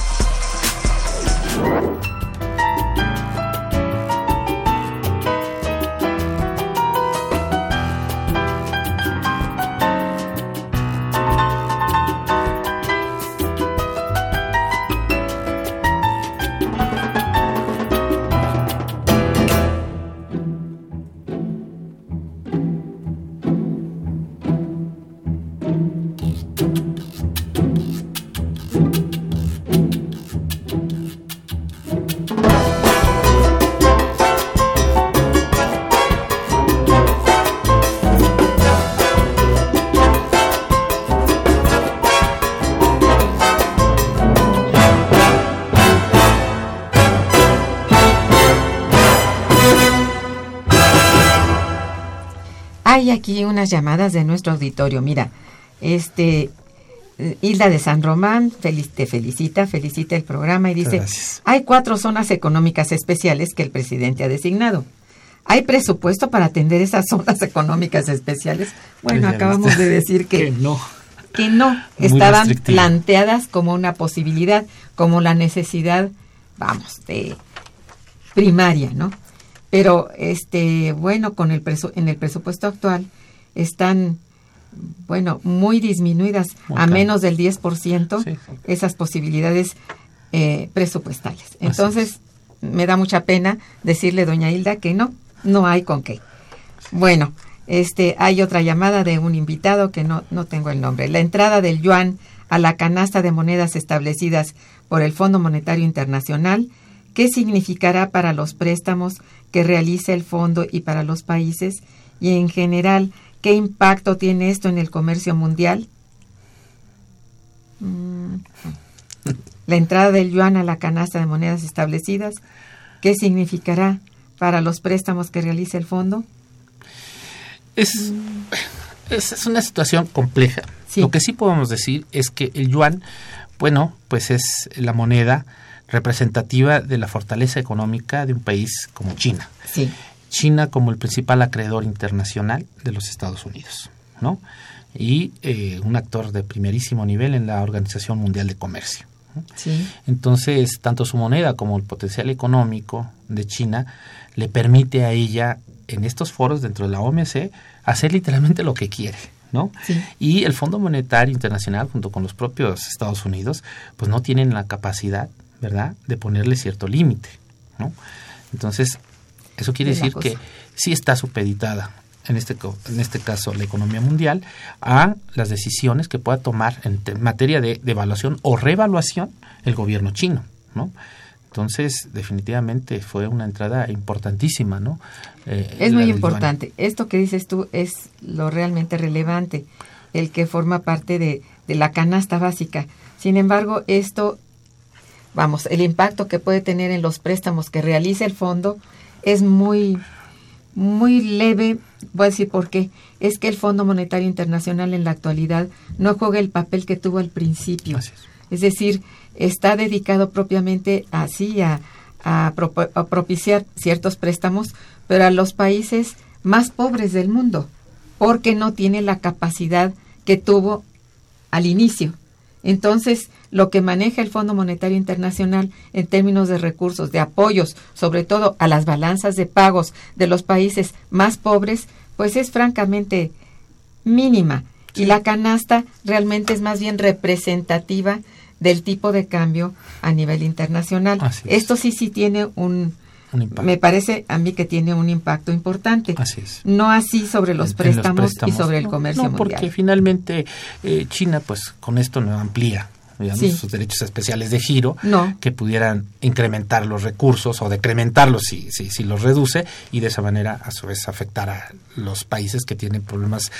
Hay aquí unas llamadas de nuestro auditorio. Mira, este Hilda de San Román te felicita, felicita el programa y dice, hay cuatro zonas económicas especiales que el presidente ha designado. ¿Hay presupuesto para atender esas zonas económicas especiales? Bueno, acabamos de decir que, no. Que no, estaban planteadas como una posibilidad, como la necesidad, vamos, de primaria, ¿no? Pero, este, bueno, con el presu en el presupuesto actual están, bueno, muy disminuidas, a menos del 10% esas posibilidades eh, presupuestales. Entonces, me da mucha pena decirle, doña Hilda, que no, no hay con qué. Bueno, este, hay otra llamada de un invitado que no, no tengo el nombre. La entrada del yuan a la canasta de monedas establecidas por el Fondo Monetario Internacional, ¿qué significará para los préstamos que realiza el fondo y para los países? Y en general, ¿qué impacto tiene esto en el comercio mundial? Mm. La entrada del yuan a la canasta de monedas establecidas, ¿qué significará para los préstamos que realiza el fondo? Es, es, una situación compleja. Lo que sí podemos decir es que el yuan, bueno, pues es la moneda representativa de la fortaleza económica de un país como China. Sí. China como el principal acreedor internacional de los Estados Unidos, ¿no? Y eh, un actor de primerísimo nivel en la Organización Mundial de Comercio. Sí. Entonces, tanto su moneda como el potencial económico de China le permite a ella, en estos foros dentro de la OMC, hacer literalmente lo que quiere. ¿no? Sí. Y el Fondo Monetario Internacional, junto con los propios Estados Unidos, pues no tienen la capacidad, ¿verdad?, de ponerle cierto límite, ¿no? Entonces, eso quiere decir que sí está supeditada, en este, en este caso la economía mundial, a las decisiones que pueda tomar en te- materia de, de evaluación o reevaluación el gobierno chino, ¿no? Entonces, definitivamente fue una entrada importantísima, ¿no? Eh, Es muy importante. Esto que dices tú es lo realmente relevante, el que forma parte de, de la canasta básica. Sin embargo, esto, vamos, el impacto que puede tener en los préstamos que realiza el fondo es muy, muy leve. Voy a decir por qué. Es que el Fondo Monetario Internacional en la actualidad no juega el papel que tuvo al principio. Es. Es decir, está dedicado propiamente así a, a a propiciar ciertos préstamos, pero a los países más pobres del mundo, porque no tiene la capacidad que tuvo al inicio. Entonces, lo que maneja el Fondo Monetario Internacional en términos de recursos, de apoyos, sobre todo a las balanzas de pagos de los países más pobres, pues es francamente mínima. Y la canasta realmente es más bien representativa del tipo de cambio a nivel internacional. Es. Esto sí sí tiene un. Me parece a mí que tiene un impacto importante. Así es. No así sobre los, en- en préstamos, y sobre el comercio no, porque mundial. finalmente eh, China, pues con esto no amplía digamos, Sí. sus derechos especiales de giro, No. que pudieran incrementar los recursos o decrementarlos si, si, si los reduce y de esa manera a su vez afectar a los países que tienen problemas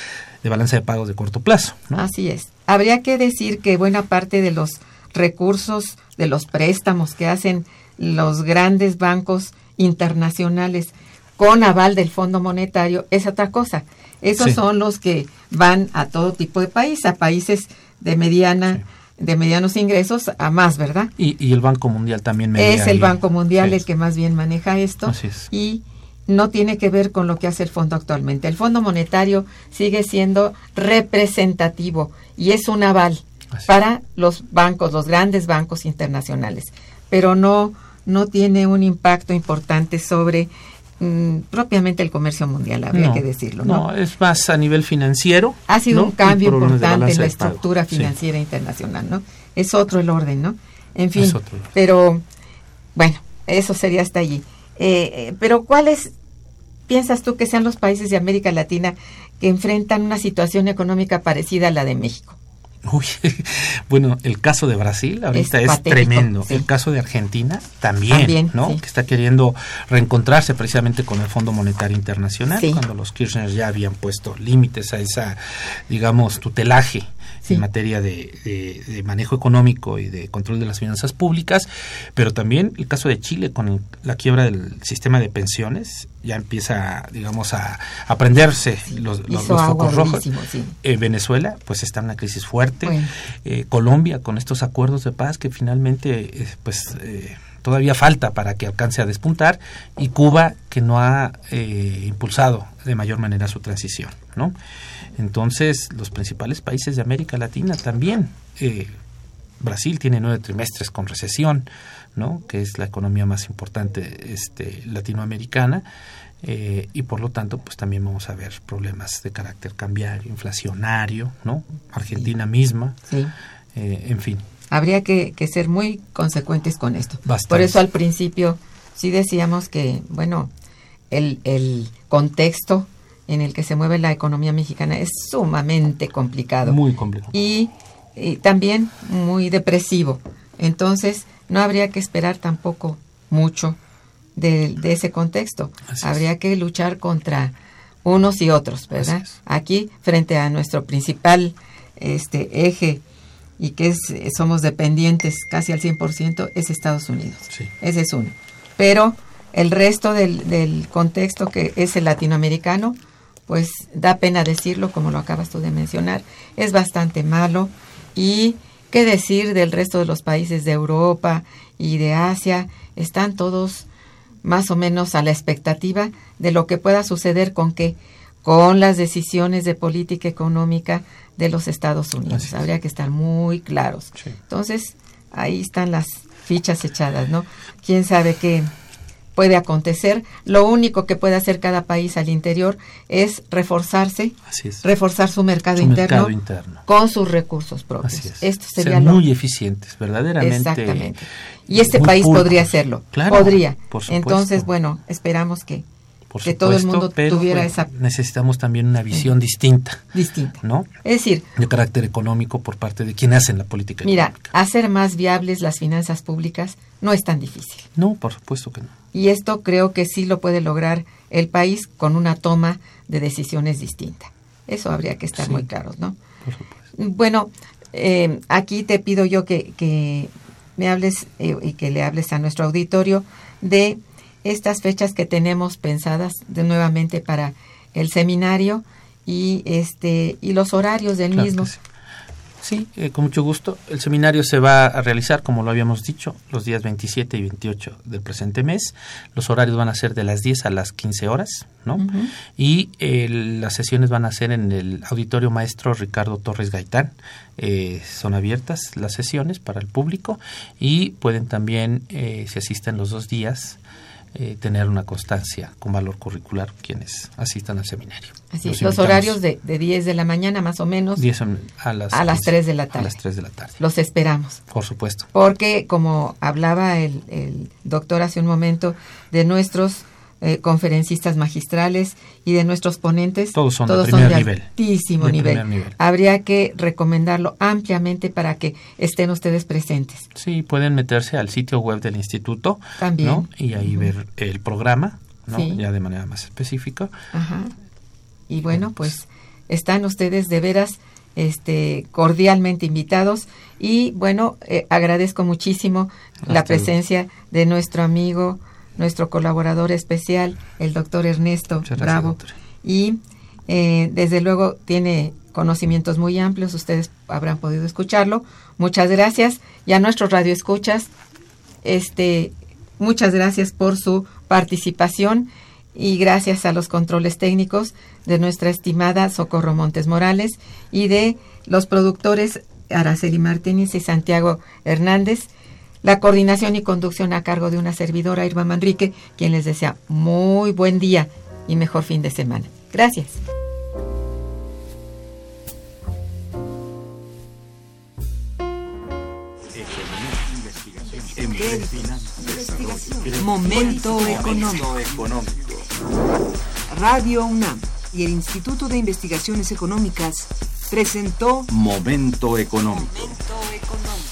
de balanza de pagos de corto plazo. ¿no? Así es. Habría que decir que buena parte de los recursos, de los préstamos que hacen los grandes bancos internacionales con aval del Fondo Monetario es otra cosa. Esos Sí. son los que van a todo tipo de país, a países de mediana, de medianos ingresos a más, ¿verdad? Y, y el Banco Mundial también es el. Banco Mundial Sí. el que más bien maneja esto Así es. y no tiene que ver con lo que hace el fondo actualmente. El Fondo Monetario sigue siendo representativo y es un aval Así para los bancos, los grandes bancos internacionales, pero no no tiene un impacto importante sobre mm, propiamente el comercio mundial, habría No, que decirlo, ¿no? no, es más a nivel financiero. ha sido ¿no? un cambio importante en la estructura Sí. financiera internacional, ¿no? Es otro el orden, ¿no? En fin, pero bueno, eso sería hasta allí. Eh, eh, pero ¿cuáles piensas tú que sean los países de América Latina que enfrentan una situación económica parecida a la de México? Uy, bueno, el caso de Brasil ahorita Es es, patético, tremendo. sí. El caso de Argentina también, También, ¿no? sí. Que está queriendo reencontrarse precisamente con el Fondo Monetario Internacional, Sí. cuando los Kirchner ya habían puesto límites a esa, digamos, tutelaje Sí. en materia de, de- de manejo económico y de control de las finanzas públicas, pero también el caso de Chile con el- la quiebra del sistema de pensiones, ya empieza, digamos, a, a prenderse los, focos rojos. sí. Eh, Venezuela, pues está en una crisis fuerte. Bueno. Eh, Colombia, con estos acuerdos de paz que finalmente, eh, pues, eh, todavía falta para que alcance a despuntar. Y Cuba, que no ha eh, impulsado de mayor manera su transición, ¿no? Entonces, los principales países de América Latina también. eh, Brasil tiene nueve trimestres con recesión, ¿no? que es la economía más importante este, latinoamericana, eh, y por lo tanto, pues también vamos a ver problemas de carácter cambiario, inflacionario, ¿no? Argentina misma, Sí. eh, en fin. Habría que, que ser muy consecuentes con esto. Bastante. Por eso al principio sí decíamos que, bueno, el, el contexto en el que se mueve la economía mexicana es sumamente complicado. Muy complicado. y, y también muy depresivo. Entonces, no habría que esperar tampoco mucho de, de ese contexto. Así es. habría que luchar contra unos y otros, ¿verdad? Aquí, frente a nuestro principal este eje y que es, somos dependientes casi al 100%, es Estados Unidos. Sí. Ese es uno. Pero el resto del, del contexto que es el latinoamericano, pues da pena decirlo, como lo acabas tú de mencionar, es bastante malo. Y qué decir del resto de los países de Europa y de Asia están todos más o menos a la expectativa de lo que pueda suceder con que con las decisiones de política económica de los Estados Unidos. Habría que estar muy claros. Entonces, ahí están las fichas echadas, ¿no? ¿Quién sabe qué puede acontecer? Lo único que puede hacer cada país al interior es reforzarse, reforzar su, mercado, interno con sus recursos propios. Esto sería Ser muy eficientes, verdaderamente. Exactamente. Y este país podría hacerlo. podría. Entonces, bueno, esperamos que que todo el mundo tuviera esa necesitamos también una visión distinta distinta. no es decir de carácter económico por parte de quienes hacen la política mira hacer más viables las finanzas públicas no es tan difícil. No por supuesto que no. Y esto creo que sí lo puede lograr el país con una toma de decisiones distinta. Eso habría que estar muy claros no por supuesto. bueno eh, aquí te pido yo que, que me hables eh, y que le hables a nuestro auditorio de estas fechas que tenemos pensadas de nuevamente para el seminario y este y los horarios del mismo. Sí, eh, con mucho gusto. El seminario se va a realizar, como lo habíamos dicho, los días 27 y 28 del presente mes. Los horarios van a ser de las 10 a las 15 horas, ¿no? Y las sesiones van a ser en el Auditorio Maestro Ricardo Torres Gaitán. Eh, son abiertas las sesiones para el público y pueden también, eh, si asisten los dos días, eh, tener una constancia con valor curricular quienes asistan al seminario. Así, los, horarios de, de 10 de la mañana más o menos 10 a las, a las 3 de la tarde. A las 3 de la tarde. Los esperamos. Por supuesto. Porque como hablaba el, el doctor hace un momento de nuestros eh, conferencistas magistrales y de nuestros ponentes. Todos son de, primer nivel. altísimo nivel. Habría que recomendarlo ampliamente para que estén ustedes presentes. Sí, pueden meterse al sitio web del instituto También. y ahí ver el programa, ¿no? ya de manera más específica. Ajá. Y bueno, pues están ustedes de veras este, cordialmente invitados y bueno, eh, agradezco muchísimo la presencia de nuestro amigo nuestro colaborador especial, el doctor Ernesto Bravo. Y eh, desde luego tiene conocimientos muy amplios, ustedes habrán podido escucharlo. Muchas gracias. Y a nuestros radioescuchas, este, muchas gracias por su participación y gracias a los controles técnicos de nuestra estimada Socorro Montes Morales y de los productores Araceli Martínez y Santiago Hernández. La coordinación y conducción a cargo de una servidora, Irma Manrique, quien les desea muy buen día y mejor fin de semana. Gracias. Momento económico. Radio UNAM y el Instituto de Investigaciones Económicas presentó Momento económico. Momento económico.